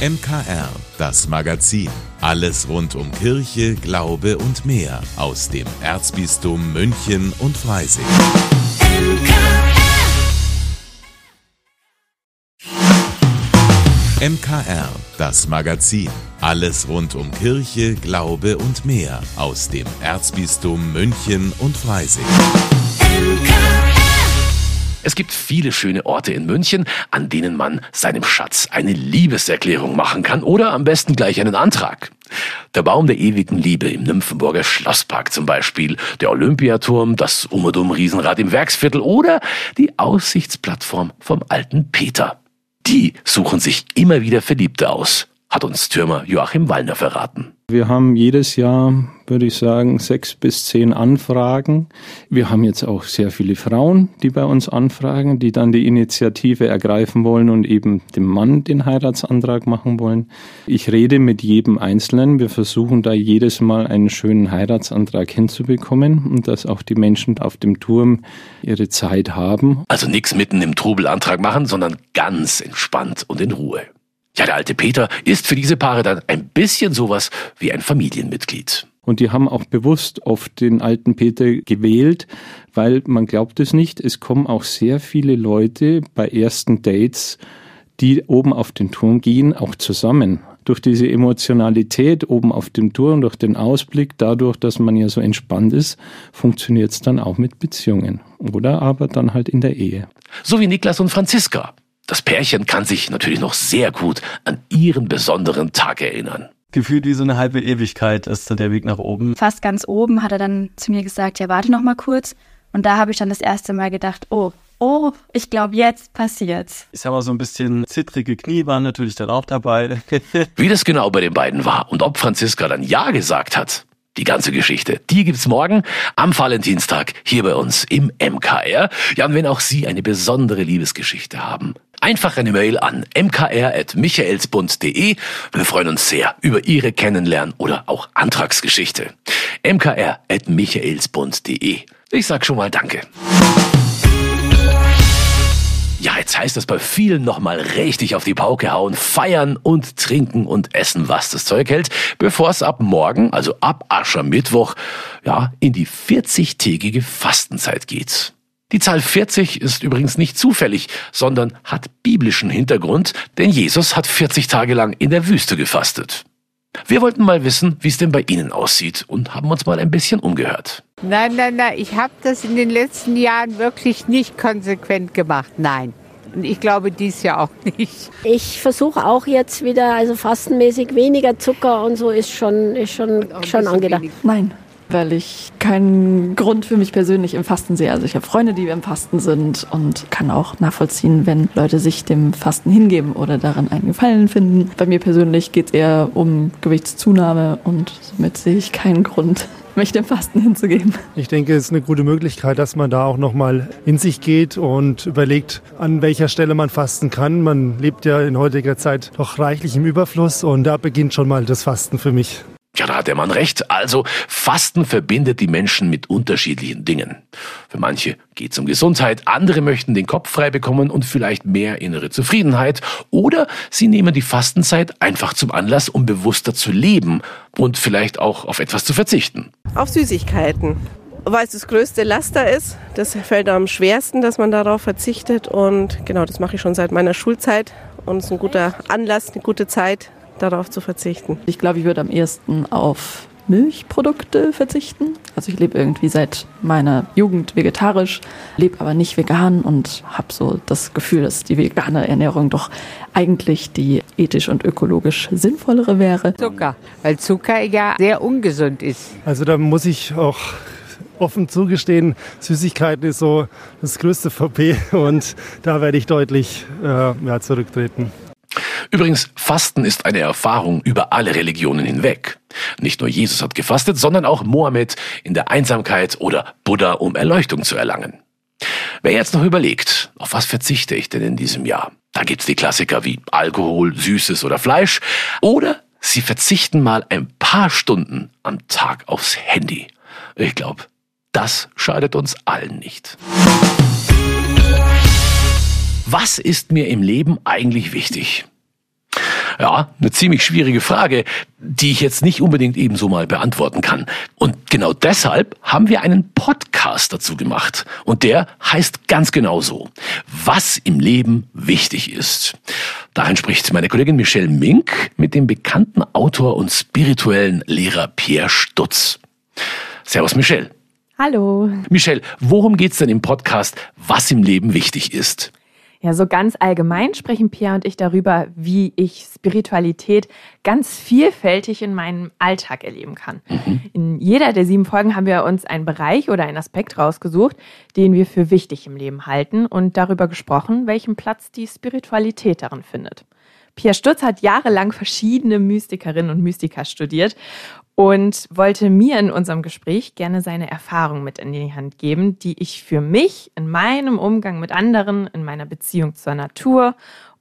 MKR, das Magazin. Alles rund um Kirche, Glaube und mehr aus dem Erzbistum München und Freising. MKR, das Magazin. Alles rund um Kirche, Glaube und mehr aus dem Erzbistum München und Freising. Es gibt viele schöne Orte in München, an denen man seinem Schatz eine Liebeserklärung machen kann oder am besten gleich einen Antrag. Der Baum der ewigen Liebe im Nymphenburger Schlosspark zum Beispiel, der Olympiaturm, das Umodum Riesenrad im Werksviertel oder die Aussichtsplattform vom alten Peter. Die suchen sich immer wieder Verliebte aus, hat uns Türmer Joachim Wallner verraten. Wir haben jedes Jahr, würde ich sagen, sechs bis zehn Anfragen. Wir haben jetzt auch sehr viele Frauen, die bei uns anfragen, die dann die Initiative ergreifen wollen und eben dem Mann den Heiratsantrag machen wollen. Ich rede mit jedem Einzelnen. Wir versuchen da jedes Mal einen schönen Heiratsantrag hinzubekommen und dass auch die Menschen auf dem Turm ihre Zeit haben. Also nichts mitten im Trubelantrag machen, sondern ganz entspannt und in Ruhe. Ja, der alte Peter ist für diese Paare dann ein bisschen sowas wie ein Familienmitglied. Und die haben auch bewusst oft den alten Peter gewählt, weil man glaubt es nicht, es kommen auch sehr viele Leute bei ersten Dates, die oben auf den Turm gehen, auch zusammen. Durch diese Emotionalität oben auf dem Turm, durch den Ausblick, dadurch, dass man ja so entspannt ist, funktioniert es dann auch mit Beziehungen. Oder aber dann halt in der Ehe. So wie Niklas und Franziska. Das Pärchen kann sich natürlich noch sehr gut an ihren besonderen Tag erinnern. Gefühlt wie so eine halbe Ewigkeit ist der Weg nach oben. Fast ganz oben hat er dann zu mir gesagt, ja, warte noch mal kurz. Und da habe ich dann das erste Mal gedacht, oh, oh, ich glaube, jetzt passiert's. Ich sag mal, so ein bisschen zittrige Knie waren natürlich dann auch dabei. Wie das genau bei den beiden war und ob Franziska dann Ja gesagt hat, die ganze Geschichte, die gibt's morgen am Valentinstag hier bei uns im MKR. Ja, und wenn auch Sie eine besondere Liebesgeschichte haben, einfach eine Mail an mkr.michaelsbund.de. Wir freuen uns sehr über Ihre Kennenlernen oder auch Antragsgeschichte. mkr.michaelsbund.de. Ich sag schon mal Danke. Ja, jetzt heißt es bei vielen nochmal richtig auf die Pauke hauen, feiern und trinken und essen, was das Zeug hält, bevor es ab morgen, also ab Aschermittwoch, ja, in die 40-tägige Fastenzeit geht. Die Zahl 40 ist übrigens nicht zufällig, sondern hat biblischen Hintergrund, denn Jesus hat 40 Tage lang in der Wüste gefastet. Wir wollten mal wissen, wie es denn bei Ihnen aussieht und haben uns mal ein bisschen umgehört. Nein, nein, nein, ich habe das in den letzten Jahren wirklich nicht konsequent gemacht, nein. Und ich glaube dies Jahr auch nicht. Ich versuche auch jetzt wieder, also fastenmäßig weniger Zucker und so ist schon, ist schon, schon angedacht. Wenig. Nein, weil ich keinen Grund für mich persönlich im Fasten sehe. Also ich habe Freunde, die im Fasten sind und kann auch nachvollziehen, wenn Leute sich dem Fasten hingeben oder daran einen Gefallen finden. Bei mir persönlich geht es eher um Gewichtszunahme und somit sehe ich keinen Grund, mich dem Fasten hinzugeben. Ich denke, es ist eine gute Möglichkeit, dass man da auch nochmal in sich geht und überlegt, an welcher Stelle man fasten kann. Man lebt ja in heutiger Zeit doch reichlich im Überfluss und da beginnt schon mal das Fasten für mich. Ja, da hat der Mann recht. Also, Fasten verbindet die Menschen mit unterschiedlichen Dingen. Für manche geht es um Gesundheit, andere möchten den Kopf frei bekommen und vielleicht mehr innere Zufriedenheit. Oder sie nehmen die Fastenzeit einfach zum Anlass, um bewusster zu leben und vielleicht auch auf etwas zu verzichten. Auf Süßigkeiten. Weil es das größte Laster ist. Das fällt am schwersten, dass man darauf verzichtet. Und genau, das mache ich schon seit meiner Schulzeit. Und es ist ein guter Anlass, eine gute Zeit, darauf zu verzichten. Ich glaube, ich würde am ehesten auf Milchprodukte verzichten. Also ich lebe irgendwie seit meiner Jugend vegetarisch, lebe aber nicht vegan und habe so das Gefühl, dass die vegane Ernährung doch eigentlich die ethisch und ökologisch sinnvollere wäre. Zucker, weil Zucker ja sehr ungesund ist. Also da muss ich auch offen zugestehen, Süßigkeiten ist so das größte VP und da werde ich deutlich äh, ja, zurücktreten. Übrigens, Fasten ist eine Erfahrung über alle Religionen hinweg. Nicht nur Jesus hat gefastet, sondern auch Mohammed in der Einsamkeit oder Buddha, um Erleuchtung zu erlangen. Wer jetzt noch überlegt, auf was verzichte ich denn in diesem Jahr? Da gibt's die Klassiker wie Alkohol, Süßes oder Fleisch. Oder Sie verzichten mal ein paar Stunden am Tag aufs Handy. Ich glaube, das schadet uns allen nicht. Was ist mir im Leben eigentlich wichtig? Ja, eine ziemlich schwierige Frage, die ich jetzt nicht unbedingt ebenso mal beantworten kann. Und genau deshalb haben wir einen Podcast dazu gemacht. Und der heißt ganz genau so. Was im Leben wichtig ist. Darin spricht meine Kollegin Michelle Mink mit dem bekannten Autor und spirituellen Lehrer Pierre Stutz. Servus Michelle. Hallo. Michelle, worum geht's denn im Podcast, was im Leben wichtig ist? Ja, so ganz allgemein sprechen Pierre und ich darüber, wie ich Spiritualität ganz vielfältig in meinem Alltag erleben kann. Mhm. In jeder der sieben Folgen haben wir uns einen Bereich oder einen Aspekt rausgesucht, den wir für wichtig im Leben halten und darüber gesprochen, welchen Platz die Spiritualität darin findet. Pierre Stutz hat jahrelang verschiedene Mystikerinnen und Mystiker studiert und wollte mir in unserem Gespräch gerne seine Erfahrung mit in die Hand geben, die ich für mich in meinem Umgang mit anderen, in meiner Beziehung zur Natur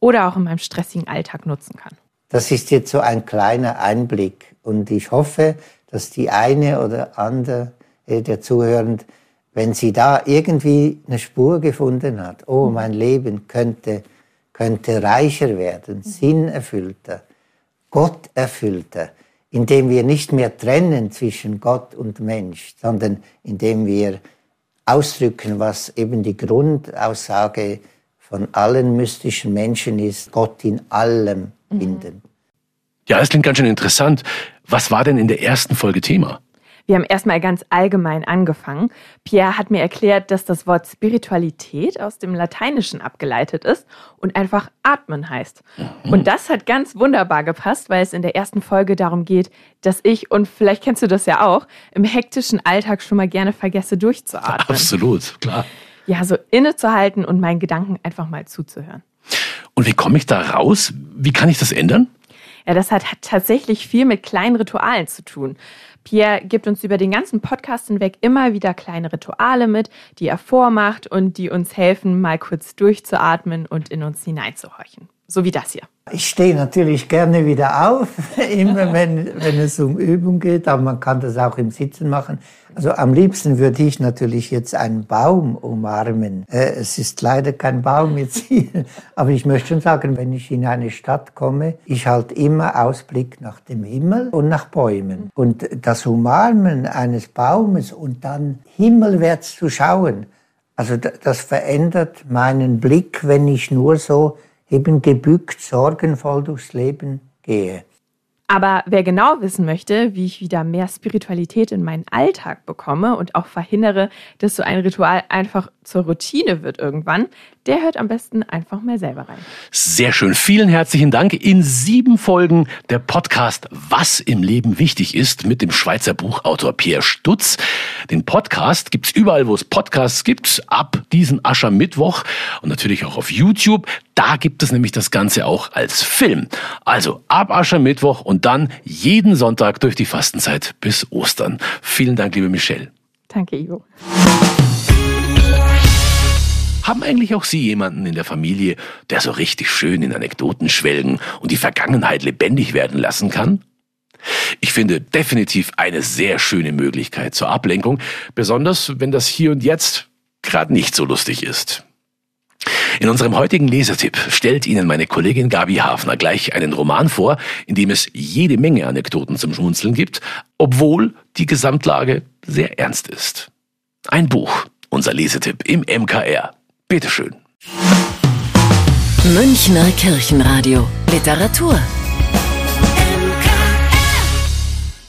oder auch in meinem stressigen Alltag nutzen kann. Das ist jetzt so ein kleiner Einblick und ich hoffe, dass die eine oder andere äh, der Zuhörenden, wenn sie da irgendwie eine Spur gefunden hat, oh, mein Leben könnte, könnte reicher werden, sinnerfüllter, gotterfüllter, indem wir nicht mehr trennen zwischen Gott und Mensch, sondern indem wir ausdrücken, was eben die Grundaussage von allen mystischen Menschen ist, Gott in allem mhm. finden. Ja, das klingt ganz schön interessant. Was war denn in der ersten Folge Thema? Wir haben erstmal ganz allgemein angefangen. Pierre hat mir erklärt, dass das Wort Spiritualität aus dem Lateinischen abgeleitet ist und einfach atmen heißt. Mhm. Und das hat ganz wunderbar gepasst, weil es in der ersten Folge darum geht, dass ich, und vielleicht kennst du das ja auch, im hektischen Alltag schon mal gerne vergesse durchzuatmen. Absolut, klar. Ja, so innezuhalten und meinen Gedanken einfach mal zuzuhören. Und wie komme ich da raus? Wie kann ich das ändern? Ja, das hat tatsächlich viel mit kleinen Ritualen zu tun. Pierre gibt uns über den ganzen Podcast hinweg immer wieder kleine Rituale mit, die er vormacht und die uns helfen, mal kurz durchzuatmen und in uns hineinzuhorchen. So wie das hier. Ich stehe natürlich gerne wieder auf, immer wenn, wenn es um Übung geht, aber man kann das auch im Sitzen machen. Also am liebsten würde ich natürlich jetzt einen Baum umarmen. Äh, es ist leider kein Baum jetzt hier, aber ich möchte schon sagen, wenn ich in eine Stadt komme, ich halte immer Ausblick nach dem Himmel und nach Bäumen. Und das Umarmen eines Baumes und dann himmelwärts zu schauen, also das verändert meinen Blick, wenn ich nur so eben gebückt, sorgenvoll durchs Leben gehe. Aber wer genau wissen möchte, wie ich wieder mehr Spiritualität in meinen Alltag bekomme und auch verhindere, dass so ein Ritual einfach zur Routine wird irgendwann, der hört am besten einfach mal selber rein. Sehr schön. Vielen herzlichen Dank. In sieben Folgen der Podcast Was im Leben wichtig ist mit dem Schweizer Buchautor Pierre Stutz. Den Podcast gibt's überall, wo es Podcasts gibt, ab diesen Aschermittwoch und natürlich auch auf YouTube. Da gibt es nämlich das Ganze auch als Film. Also ab Aschermittwoch und dann jeden Sonntag durch die Fastenzeit bis Ostern. Vielen Dank, liebe Michelle. Danke, Ivo. Haben eigentlich auch Sie jemanden in der Familie, der so richtig schön in Anekdoten schwelgen und die Vergangenheit lebendig werden lassen kann? Ich finde definitiv eine sehr schöne Möglichkeit zur Ablenkung, besonders wenn das Hier und Jetzt gerade nicht so lustig ist. In unserem heutigen Lesetipp stellt Ihnen meine Kollegin Gabi Hafner gleich einen Roman vor, in dem es jede Menge Anekdoten zum Schmunzeln gibt, obwohl die Gesamtlage sehr ernst ist. Ein Buch, unser Lesetipp im MKR. Bitteschön. Münchner Kirchenradio. Literatur.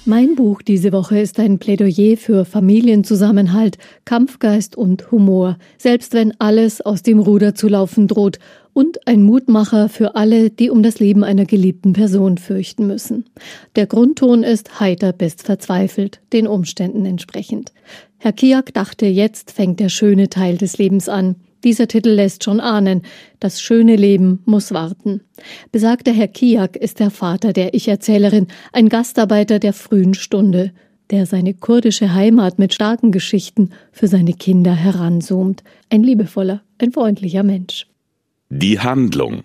Mein Buch diese Woche ist ein Plädoyer für Familienzusammenhalt, Kampfgeist und Humor, selbst wenn alles aus dem Ruder zu laufen droht, und ein Mutmacher für alle, die um das Leben einer geliebten Person fürchten müssen. Der Grundton ist heiter bis verzweifelt, den Umständen entsprechend. Herr Kiak dachte, jetzt fängt der schöne Teil des Lebens an. Dieser Titel lässt schon ahnen, das schöne Leben muss warten. Besagter Herr Kiak ist der Vater der Ich-Erzählerin, ein Gastarbeiter der frühen Stunde, der seine kurdische Heimat mit starken Geschichten für seine Kinder heranzoomt. Ein liebevoller, ein freundlicher Mensch. Die Handlung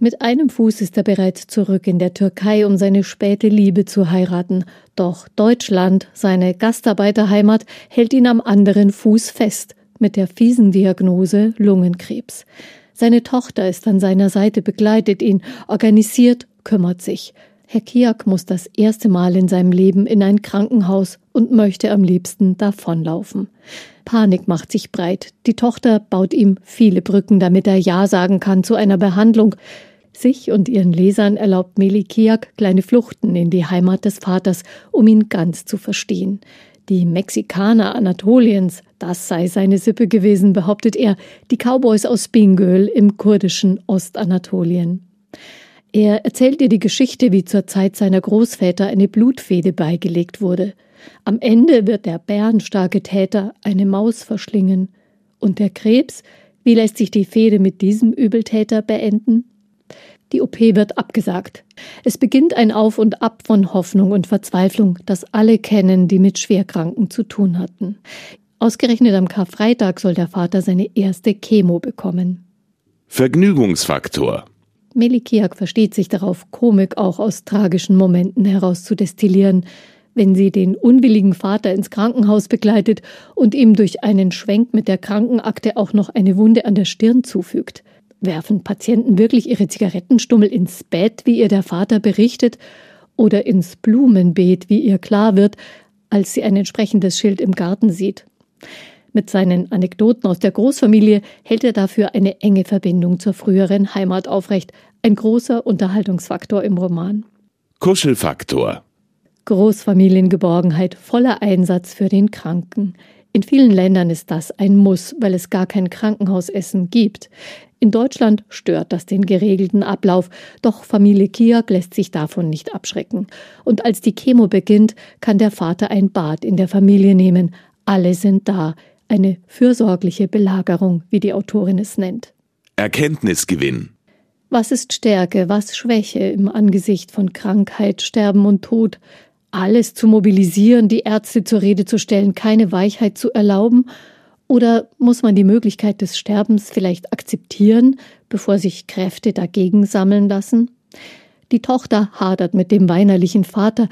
mit einem Fuß ist er bereits zurück in der Türkei, um seine späte Liebe zu heiraten. Doch Deutschland, seine Gastarbeiterheimat, hält ihn am anderen Fuß fest mit der fiesen Diagnose Lungenkrebs. Seine Tochter ist an seiner Seite, begleitet ihn, organisiert, kümmert sich. Herr Kiak muss das erste Mal in seinem Leben in ein Krankenhaus und möchte am liebsten davonlaufen. Panik macht sich breit. Die Tochter baut ihm viele Brücken, damit er Ja sagen kann zu einer Behandlung. Sich und ihren Lesern erlaubt Melikiak kleine Fluchten in die Heimat des Vaters, um ihn ganz zu verstehen. Die Mexikaner Anatoliens, das sei seine Sippe gewesen, behauptet er, die Cowboys aus Bingöl im kurdischen Ostanatolien. Er erzählt ihr die Geschichte, wie zur Zeit seiner Großväter eine Blutfehde beigelegt wurde. Am Ende wird der bärenstarke Täter eine Maus verschlingen. Und der Krebs, wie lässt sich die Fehde mit diesem Übeltäter beenden? Die OP wird abgesagt. Es beginnt ein Auf und Ab von Hoffnung und Verzweiflung, das alle kennen, die mit Schwerkranken zu tun hatten. Ausgerechnet am Karfreitag soll der Vater seine erste Chemo bekommen. Vergnügungsfaktor. Melikiak versteht sich darauf, Komik auch aus tragischen Momenten heraus zu destillieren, wenn sie den unwilligen Vater ins Krankenhaus begleitet und ihm durch einen Schwenk mit der Krankenakte auch noch eine Wunde an der Stirn zufügt. Werfen Patienten wirklich ihre Zigarettenstummel ins Bett, wie ihr der Vater berichtet, oder ins Blumenbeet, wie ihr klar wird, als sie ein entsprechendes Schild im Garten sieht? Mit seinen Anekdoten aus der Großfamilie hält er dafür eine enge Verbindung zur früheren Heimat aufrecht, ein großer Unterhaltungsfaktor im Roman. Kuschelfaktor. Großfamiliengeborgenheit, voller Einsatz für den Kranken. In vielen Ländern ist das ein Muss, weil es gar kein Krankenhausessen gibt. In Deutschland stört das den geregelten Ablauf, doch Familie Kiak lässt sich davon nicht abschrecken. Und als die Chemo beginnt, kann der Vater ein Bad in der Familie nehmen. Alle sind da. Eine fürsorgliche Belagerung, wie die Autorin es nennt. Erkenntnisgewinn. Was ist Stärke, was Schwäche im Angesicht von Krankheit, Sterben und Tod? Alles zu mobilisieren, die Ärzte zur Rede zu stellen, keine Weichheit zu erlauben? Oder muss man die Möglichkeit des Sterbens vielleicht akzeptieren, bevor sich Kräfte dagegen sammeln lassen? Die Tochter hadert mit dem weinerlichen Vater,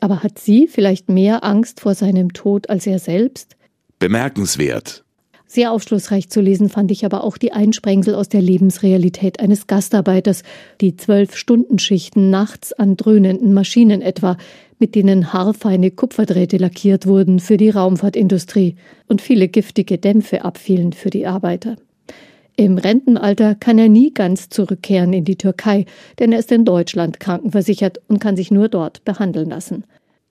aber hat sie vielleicht mehr Angst vor seinem Tod als er selbst? Bemerkenswert. Sehr aufschlussreich zu lesen fand ich aber auch die Einsprengsel aus der Lebensrealität eines Gastarbeiters, die Zwölf-Stunden-Schichten nachts an dröhnenden Maschinen etwa, mit denen haarfeine Kupferdrähte lackiert wurden für die Raumfahrtindustrie und viele giftige Dämpfe abfielen für die Arbeiter. Im Rentenalter kann er nie ganz zurückkehren in die Türkei, denn er ist in Deutschland krankenversichert und kann sich nur dort behandeln lassen.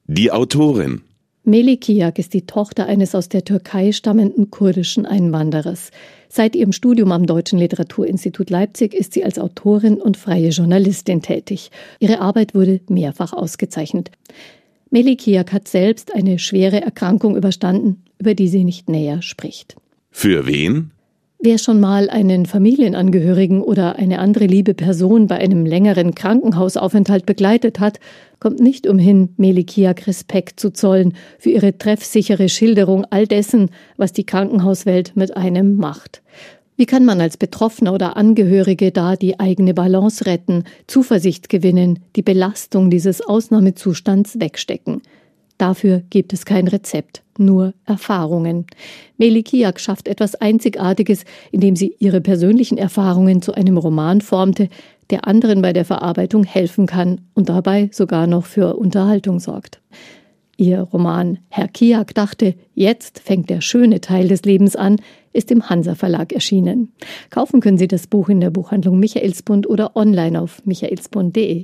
Die Autorin Melikiak ist die Tochter eines aus der Türkei stammenden kurdischen Einwanderers. Seit ihrem Studium am Deutschen Literaturinstitut Leipzig ist sie als Autorin und freie Journalistin tätig. Ihre Arbeit wurde mehrfach ausgezeichnet. Melikiak hat selbst eine schwere Erkrankung überstanden, über die sie nicht näher spricht. Für wen? Wer schon mal einen Familienangehörigen oder eine andere liebe Person bei einem längeren Krankenhausaufenthalt begleitet hat, kommt nicht umhin, Melikiak Respekt zu zollen für ihre treffsichere Schilderung all dessen, was die Krankenhauswelt mit einem macht. Wie kann man als Betroffener oder Angehörige da die eigene Balance retten, Zuversicht gewinnen, die Belastung dieses Ausnahmezustands wegstecken? Dafür gibt es kein Rezept, nur Erfahrungen. Melikiak schafft etwas Einzigartiges, indem sie ihre persönlichen Erfahrungen zu einem Roman formte, der anderen bei der Verarbeitung helfen kann und dabei sogar noch für Unterhaltung sorgt. Ihr Roman Herr Kiak dachte, jetzt fängt der schöne Teil des Lebens an, ist im Hansa Verlag erschienen. Kaufen können Sie das Buch in der Buchhandlung Michaelsbund oder online auf michaelsbund.de.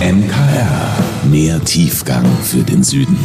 MKR. Mehr Tiefgang für den Süden.